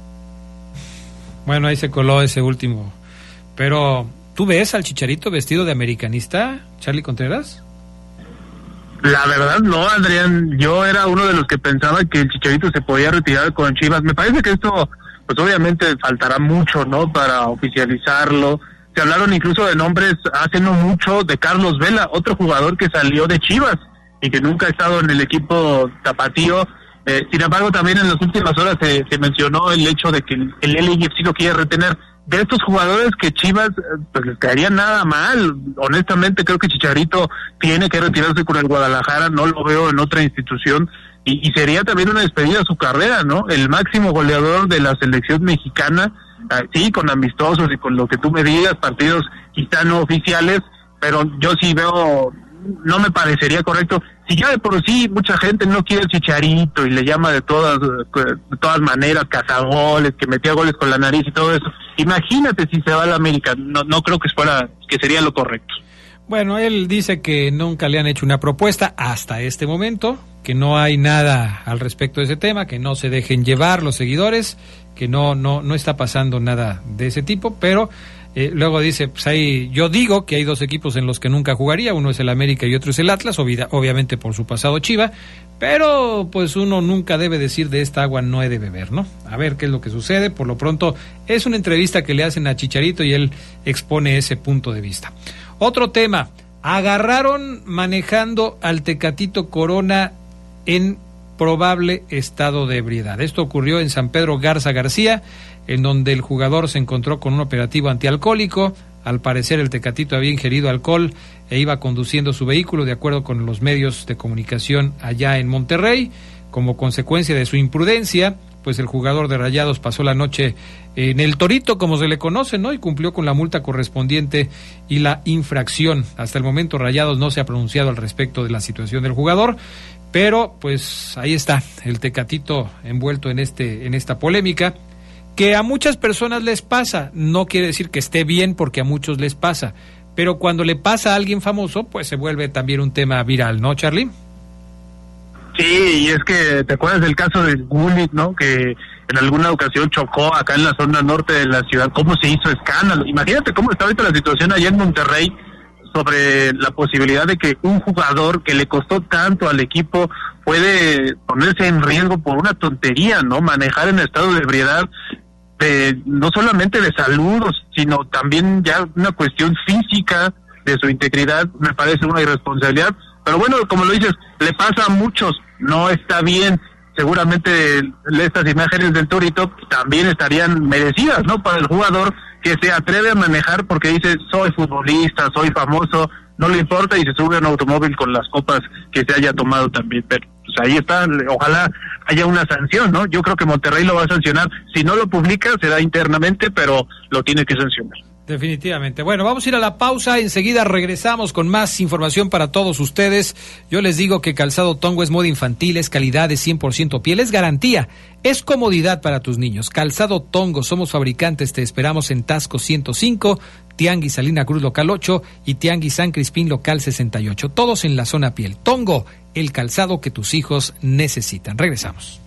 Bueno, ahí se coló ese último. Pero, ¿tú ves al Chicharito vestido de americanista, Charlie Contreras? La verdad no, Adrián. Yo era uno de los que pensaba que el Chicharito se podía retirar con Chivas. Me parece que esto, pues obviamente faltará mucho, ¿no? Para oficializarlo se hablaron incluso de nombres hace no mucho de Carlos Vela, otro jugador que salió de Chivas y que nunca ha estado en el equipo tapatío. Eh, sin embargo, también en las últimas horas se, mencionó el hecho de que el, el sí lo quiere retener. De estos jugadores que Chivas eh, pues les caería nada mal. Honestamente, creo que Chicharito tiene que retirarse con el Guadalajara. No lo veo en otra institución. Y, y sería también una despedida a su carrera, ¿no? El máximo goleador de la selección mexicana sí, con amistosos y con lo que tú me digas, partidos quizá no oficiales, pero yo sí veo, no me parecería correcto. Si ya de por sí mucha gente no quiere el chicharito y le llama de todas, de todas maneras cazagoles, que metía goles con la nariz y todo eso, imagínate si se va a la América, no, no creo que fuera, que sería lo correcto. Bueno, él dice que nunca le han hecho una propuesta hasta este momento, que no hay nada al respecto de ese tema, que no se dejen llevar los seguidores que no, no, no está pasando nada de ese tipo, pero eh, luego dice, pues hay, yo digo que hay dos equipos en los que nunca jugaría, uno es el América y otro es el Atlas, obviamente por su pasado Chiva, pero pues uno nunca debe decir de esta agua no he de beber, ¿no? A ver qué es lo que sucede, por lo pronto es una entrevista que le hacen a Chicharito y él expone ese punto de vista. Otro tema, agarraron manejando al Tecatito Corona en probable estado de ebriedad. Esto ocurrió en San Pedro Garza García, en donde el jugador se encontró con un operativo antialcohólico. Al parecer el Tecatito había ingerido alcohol e iba conduciendo su vehículo de acuerdo con los medios de comunicación allá en Monterrey. Como consecuencia de su imprudencia, pues el jugador de Rayados pasó la noche en el Torito, como se le conoce, ¿no? Y cumplió con la multa correspondiente y la infracción. Hasta el momento Rayados no se ha pronunciado al respecto de la situación del jugador. Pero pues ahí está el Tecatito envuelto en este en esta polémica que a muchas personas les pasa, no quiere decir que esté bien porque a muchos les pasa, pero cuando le pasa a alguien famoso, pues se vuelve también un tema viral, ¿no, Charlie? Sí, y es que te acuerdas del caso de Gullit, ¿no? Que en alguna ocasión chocó acá en la zona norte de la ciudad, cómo se hizo escándalo. Imagínate cómo está ahorita la situación allá en Monterrey, sobre la posibilidad de que un jugador que le costó tanto al equipo puede ponerse en riesgo por una tontería, ¿no? Manejar en estado de ebriedad, de, no solamente de salud, sino también ya una cuestión física de su integridad, me parece una irresponsabilidad. Pero bueno, como lo dices, le pasa a muchos, no está bien. Seguramente estas imágenes del Torito también estarían merecidas, ¿no? Para el jugador que se atreve a manejar porque dice soy futbolista, soy famoso, no le importa y se sube a un automóvil con las copas que se haya tomado también. Pero pues ahí está, ojalá haya una sanción, ¿no? Yo creo que Monterrey lo va a sancionar. Si no lo publica, será internamente, pero lo tiene que sancionar. Definitivamente. Bueno, vamos a ir a la pausa. Enseguida regresamos con más información para todos ustedes. Yo les digo que Calzado Tongo es moda infantil, es calidad, es 100% piel, es garantía, es comodidad para tus niños. Calzado Tongo, somos fabricantes, te esperamos en Tasco 105, Tianguis Salina Cruz Local 8 y Tianguis San Crispín Local 68. Todos en la zona piel. Tongo, el calzado que tus hijos necesitan. Regresamos.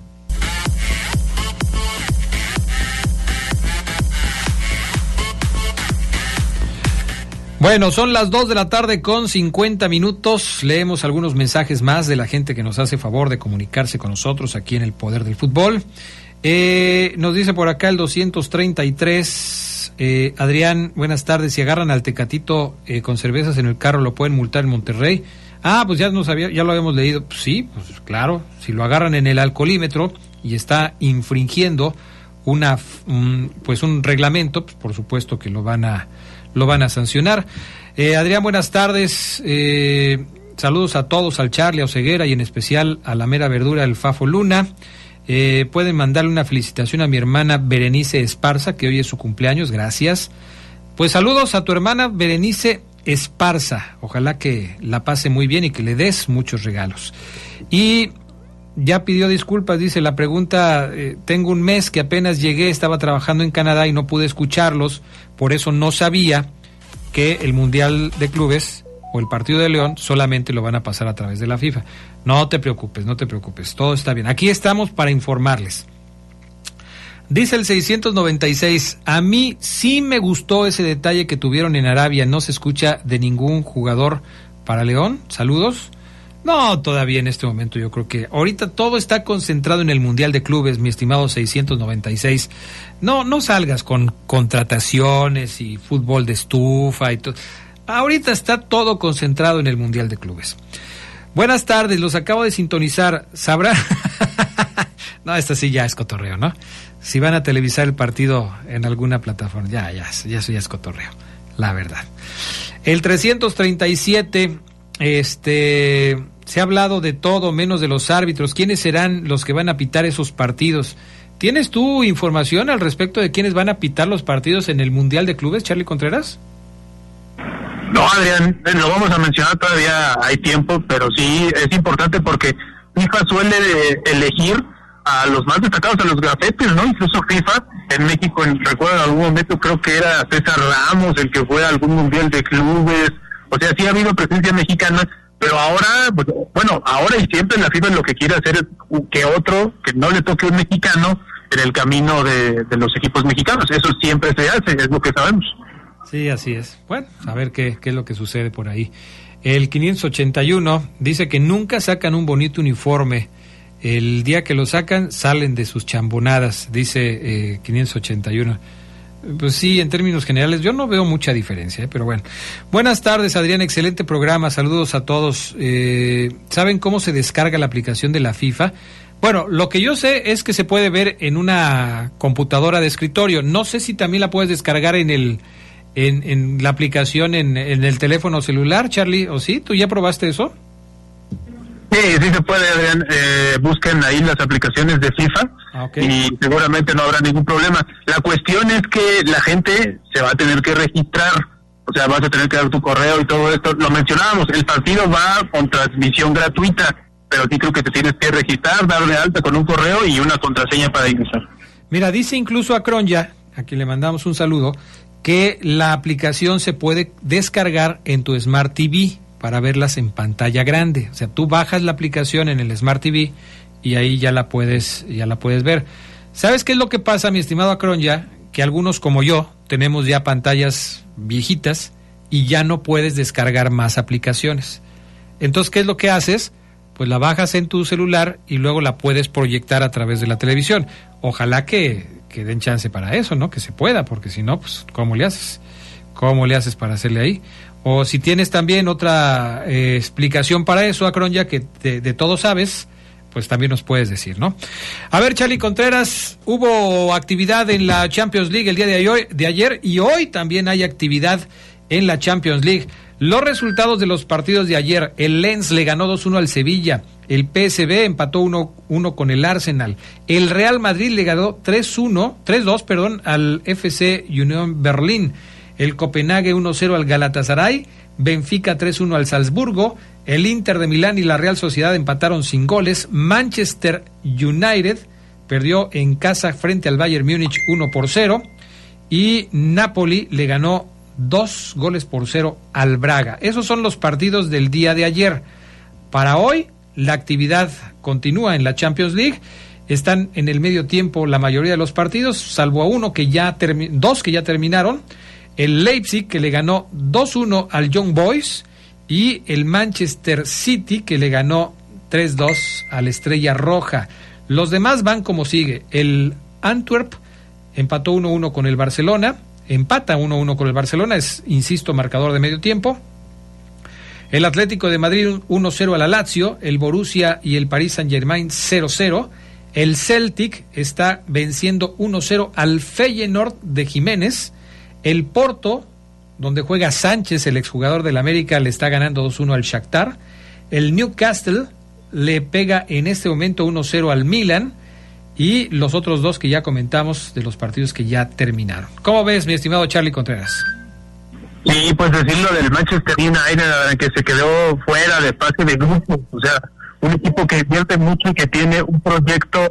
Bueno, son las 2 de la tarde con 50 minutos. Leemos algunos mensajes más de la gente que nos hace favor de comunicarse con nosotros aquí en el Poder del Fútbol. Eh, nos dice por acá el 233. Eh, Adrián, buenas tardes. Si agarran al tecatito eh, con cervezas en el carro, ¿lo pueden multar en Monterrey? Ah, pues ya, no sabía, ya lo habíamos leído. Pues sí, pues claro. Si lo agarran en el alcoholímetro y está infringiendo una, pues un reglamento, pues por supuesto que lo van a lo van a sancionar. Eh, Adrián, buenas tardes. Eh, saludos a todos, al Charlie, a Oseguera y en especial a la mera verdura, el Fafo Luna. Eh, pueden mandarle una felicitación a mi hermana Berenice Esparza, que hoy es su cumpleaños, gracias. Pues saludos a tu hermana Berenice Esparza, ojalá que la pase muy bien y que le des muchos regalos. Y ya pidió disculpas, dice la pregunta, tengo un mes que apenas llegué, estaba trabajando en Canadá y no pude escucharlos, por eso no sabía que el Mundial de Clubes o el partido de León solamente lo van a pasar a través de la FIFA. No te preocupes, no te preocupes, todo está bien. Aquí estamos para informarles. Dice el 696, a mí sí me gustó ese detalle que tuvieron en Arabia, no se escucha de ningún jugador para León. Saludos. No, todavía en este momento yo creo que ahorita todo está concentrado en el Mundial de Clubes, mi estimado 696. No, no salgas con contrataciones y fútbol de estufa y todo. Ahorita está todo concentrado en el Mundial de Clubes. Buenas tardes, los acabo de sintonizar. ¿Sabrá? no, esta sí ya es cotorreo, ¿no? Si van a televisar el partido en alguna plataforma, ya, ya, ya eso ya es cotorreo, la verdad. El 337, este se ha hablado de todo menos de los árbitros. ¿Quiénes serán los que van a pitar esos partidos? ¿Tienes tú información al respecto de quiénes van a pitar los partidos en el Mundial de Clubes, Charlie Contreras? No, Adrián, eh, lo vamos a mencionar todavía hay tiempo, pero sí es importante porque FIFA suele elegir a los más destacados, a los gafetes, ¿no? Incluso FIFA en México, recuerdo en algún momento creo que era César Ramos el que fue a algún Mundial de Clubes, o sea, sí ha habido presencia mexicana pero ahora, pues, bueno, ahora y siempre la FIFA lo que quiere hacer es que otro, que no le toque un mexicano en el camino de, los equipos mexicanos. Eso siempre se hace, es lo que sabemos. Sí, así es. Bueno, a ver qué, qué es lo que sucede por ahí. El 581 dice que nunca sacan un bonito uniforme. El día que lo sacan, salen de sus chambonadas, dice eh, 581. Pues sí, en términos generales, yo no veo mucha diferencia, ¿eh? pero bueno. Buenas tardes, Adrián, excelente programa, saludos a todos. Eh, ¿Saben cómo se descarga la aplicación de la FIFA? Bueno, lo que yo sé es que se puede ver en una computadora de escritorio. No sé si también la puedes descargar en el en, en la aplicación en, en el teléfono celular, Charlie, ¿o sí? ¿Tú ya probaste eso? Sí, sí se puede, Adrián. Eh, busquen ahí las aplicaciones de FIFA ah, y seguramente no habrá ningún problema. La cuestión es que la gente se va a tener que registrar, o sea, vas a tener que dar tu correo y todo esto. Lo mencionábamos, el partido va con transmisión gratuita, pero sí creo que te tienes que registrar, darle alta con un correo y una contraseña para ingresar. Mira, dice incluso a Cronja, a quien le mandamos un saludo, que la aplicación se puede descargar en tu Smart TV para verlas en pantalla grande. O sea, tú bajas la aplicación en el Smart TV y ahí ya la puedes, ya la puedes ver. ¿Sabes qué es lo que pasa, mi estimado Acron ya? Que algunos como yo tenemos ya pantallas viejitas y ya no puedes descargar más aplicaciones. Entonces, ¿qué es lo que haces? Pues la bajas en tu celular y luego la puedes proyectar a través de la televisión. Ojalá que, que den chance para eso, ¿no? Que se pueda, porque si no, pues, ¿cómo le haces? ¿Cómo le haces para hacerle ahí? O si tienes también otra eh, explicación para eso, Acron, ya que de, todo sabes, pues también nos puedes decir, ¿no? A ver, Charlie Contreras, hubo actividad en la Champions League el día de, hoy, de ayer y hoy también hay actividad en la Champions League. Los resultados de los partidos de ayer, el Lens le ganó 2-1 al Sevilla, el PSB empató 1-1 con el Arsenal, el Real Madrid le ganó 3-1, 3-2, perdón, al FC Unión Berlín. El Copenhague 1-0 al Galatasaray, Benfica 3-1 al Salzburgo, el Inter de Milán y la Real Sociedad empataron sin goles, Manchester United perdió en casa frente al Bayern Múnich 1 por 0 y Napoli le ganó dos goles por cero al Braga. Esos son los partidos del día de ayer. Para hoy, la actividad continúa en la Champions League. Están en el medio tiempo la mayoría de los partidos, salvo a uno que ya dos que ya terminaron. El Leipzig que le ganó 2-1 al Young Boys y el Manchester City que le ganó 3-2 al Estrella Roja. Los demás van como sigue. El Antwerp empató 1-1 con el Barcelona, empata 1-1 con el Barcelona, es, insisto, marcador de medio tiempo. El Atlético de Madrid 1-0 a la Lazio, el Borussia y el Paris Saint-Germain 0-0. El Celtic está venciendo 1-0 al Feyenoord de Jiménez. El Porto, donde juega Sánchez, el exjugador del América, le está ganando 2-1 al Shakhtar. El Newcastle le pega en este momento 1-0 al Milan y los otros dos que ya comentamos de los partidos que ya terminaron. ¿Cómo ves, mi estimado Charlie Contreras? Sí, pues decirlo del Manchester United, que se quedó fuera de fase de grupo, o sea, un equipo que invierte mucho y que tiene un proyecto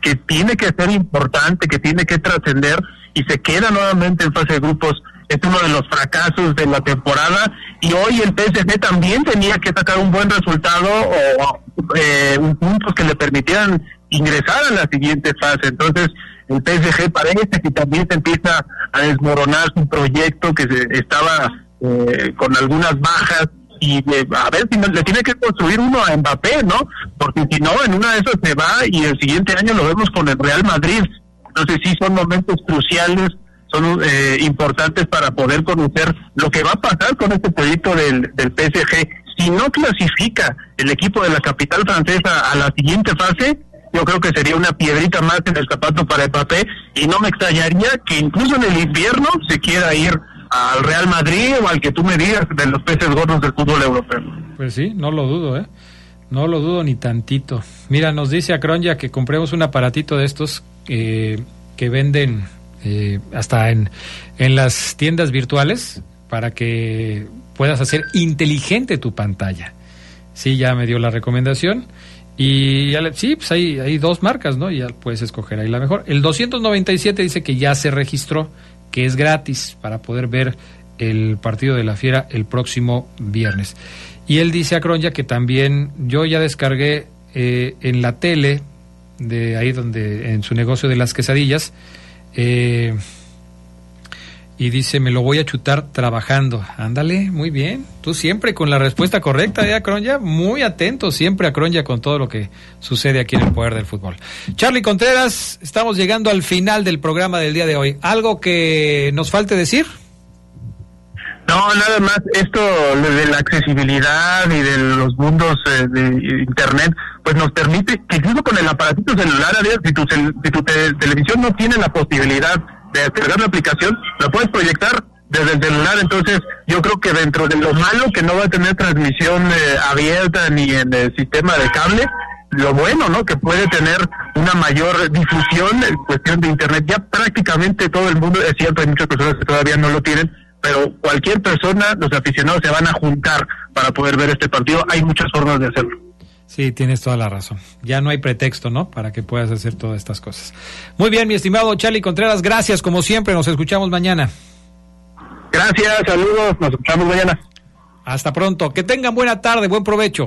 que tiene que ser importante, que tiene que trascender y se queda nuevamente en fase de grupos. Es uno de los fracasos de la temporada y hoy el PSG también tenía que sacar un buen resultado o eh, un puntos que le permitieran ingresar a la siguiente fase. Entonces, el PSG parece que también se empieza a desmoronar su proyecto que se estaba eh, con algunas bajas y a ver si le tiene que construir uno a Mbappé, ¿no? Porque si no, en una de esas se va y el siguiente año lo vemos con el Real Madrid. Entonces sí son momentos cruciales, son eh, importantes para poder conocer lo que va a pasar con este proyecto del, del PSG. Si no clasifica el equipo de la capital francesa a la siguiente fase, yo creo que sería una piedrita más en el zapato para Mbappé y no me extrañaría que incluso en el invierno se quiera ir al Real Madrid o al que tú me digas de los peces gordos del fútbol europeo. Pues sí, no lo dudo, ¿eh? No lo dudo ni tantito. Mira, nos dice Acronya que compremos un aparatito de estos eh, que venden eh, hasta en, en las tiendas virtuales para que puedas hacer inteligente tu pantalla. Sí, ya me dio la recomendación. Y ya sí, pues hay, hay dos marcas, ¿no? Ya puedes escoger ahí la mejor. El 297 dice que ya se registró que es gratis para poder ver el partido de la Fiera el próximo viernes. Y él dice a Cronya que también yo ya descargué eh, en la tele, de ahí donde, en su negocio de las quesadillas, eh, y dice, me lo voy a chutar trabajando. Ándale, muy bien. Tú siempre con la respuesta correcta, ¿eh, Acronya? Muy atento siempre, Acronya, con todo lo que sucede aquí en el Poder del Fútbol. Charlie Contreras, estamos llegando al final del programa del día de hoy. ¿Algo que nos falte decir? No, nada más. Esto de la accesibilidad y de los mundos eh, de Internet, pues nos permite que incluso con el aparatito celular, si tu, si tu televisión no tiene la posibilidad descargar la aplicación, la puedes proyectar desde el celular, entonces yo creo que dentro de lo malo que no va a tener transmisión eh, abierta ni en el sistema de cable, lo bueno, ¿no? Que puede tener una mayor difusión en cuestión de Internet. Ya prácticamente todo el mundo, es cierto, hay muchas personas que todavía no lo tienen, pero cualquier persona, los aficionados se van a juntar para poder ver este partido. Hay muchas formas de hacerlo. Sí, tienes toda la razón. Ya no hay pretexto, ¿no? Para que puedas hacer todas estas cosas. Muy bien, mi estimado Charlie Contreras, gracias como siempre. Nos escuchamos mañana. Gracias, saludos, nos escuchamos mañana. Hasta pronto. Que tengan buena tarde, buen provecho.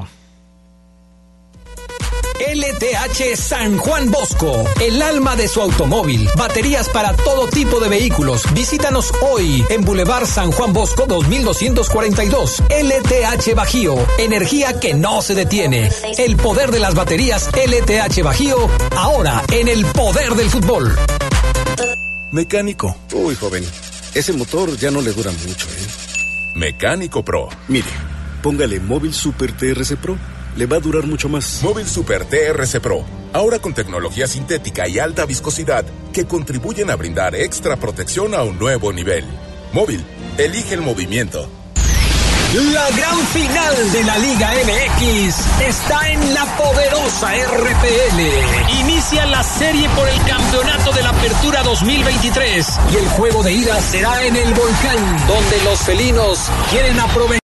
LTH San Juan Bosco, el alma de su automóvil. Baterías para todo tipo de vehículos. Visítanos hoy en Boulevard San Juan Bosco 2242. LTH Bajío, energía que no se detiene. El poder de las baterías LTH Bajío, ahora en el poder del fútbol. Mecánico. Uy, joven, ese motor ya no le dura mucho, ¿eh? Mecánico Pro. Mire, póngale Móvil Super TRC Pro le va a durar mucho más. Móvil Super TRC Pro, ahora con tecnología sintética y alta viscosidad que contribuyen a brindar extra protección a un nuevo nivel. Móvil, elige el movimiento. La gran final de la Liga MX está en la poderosa RPL. Inicia las serie por el campeonato de la Apertura 2023. Y el juego de ida será en el Volcán, donde los felinos quieren aprovechar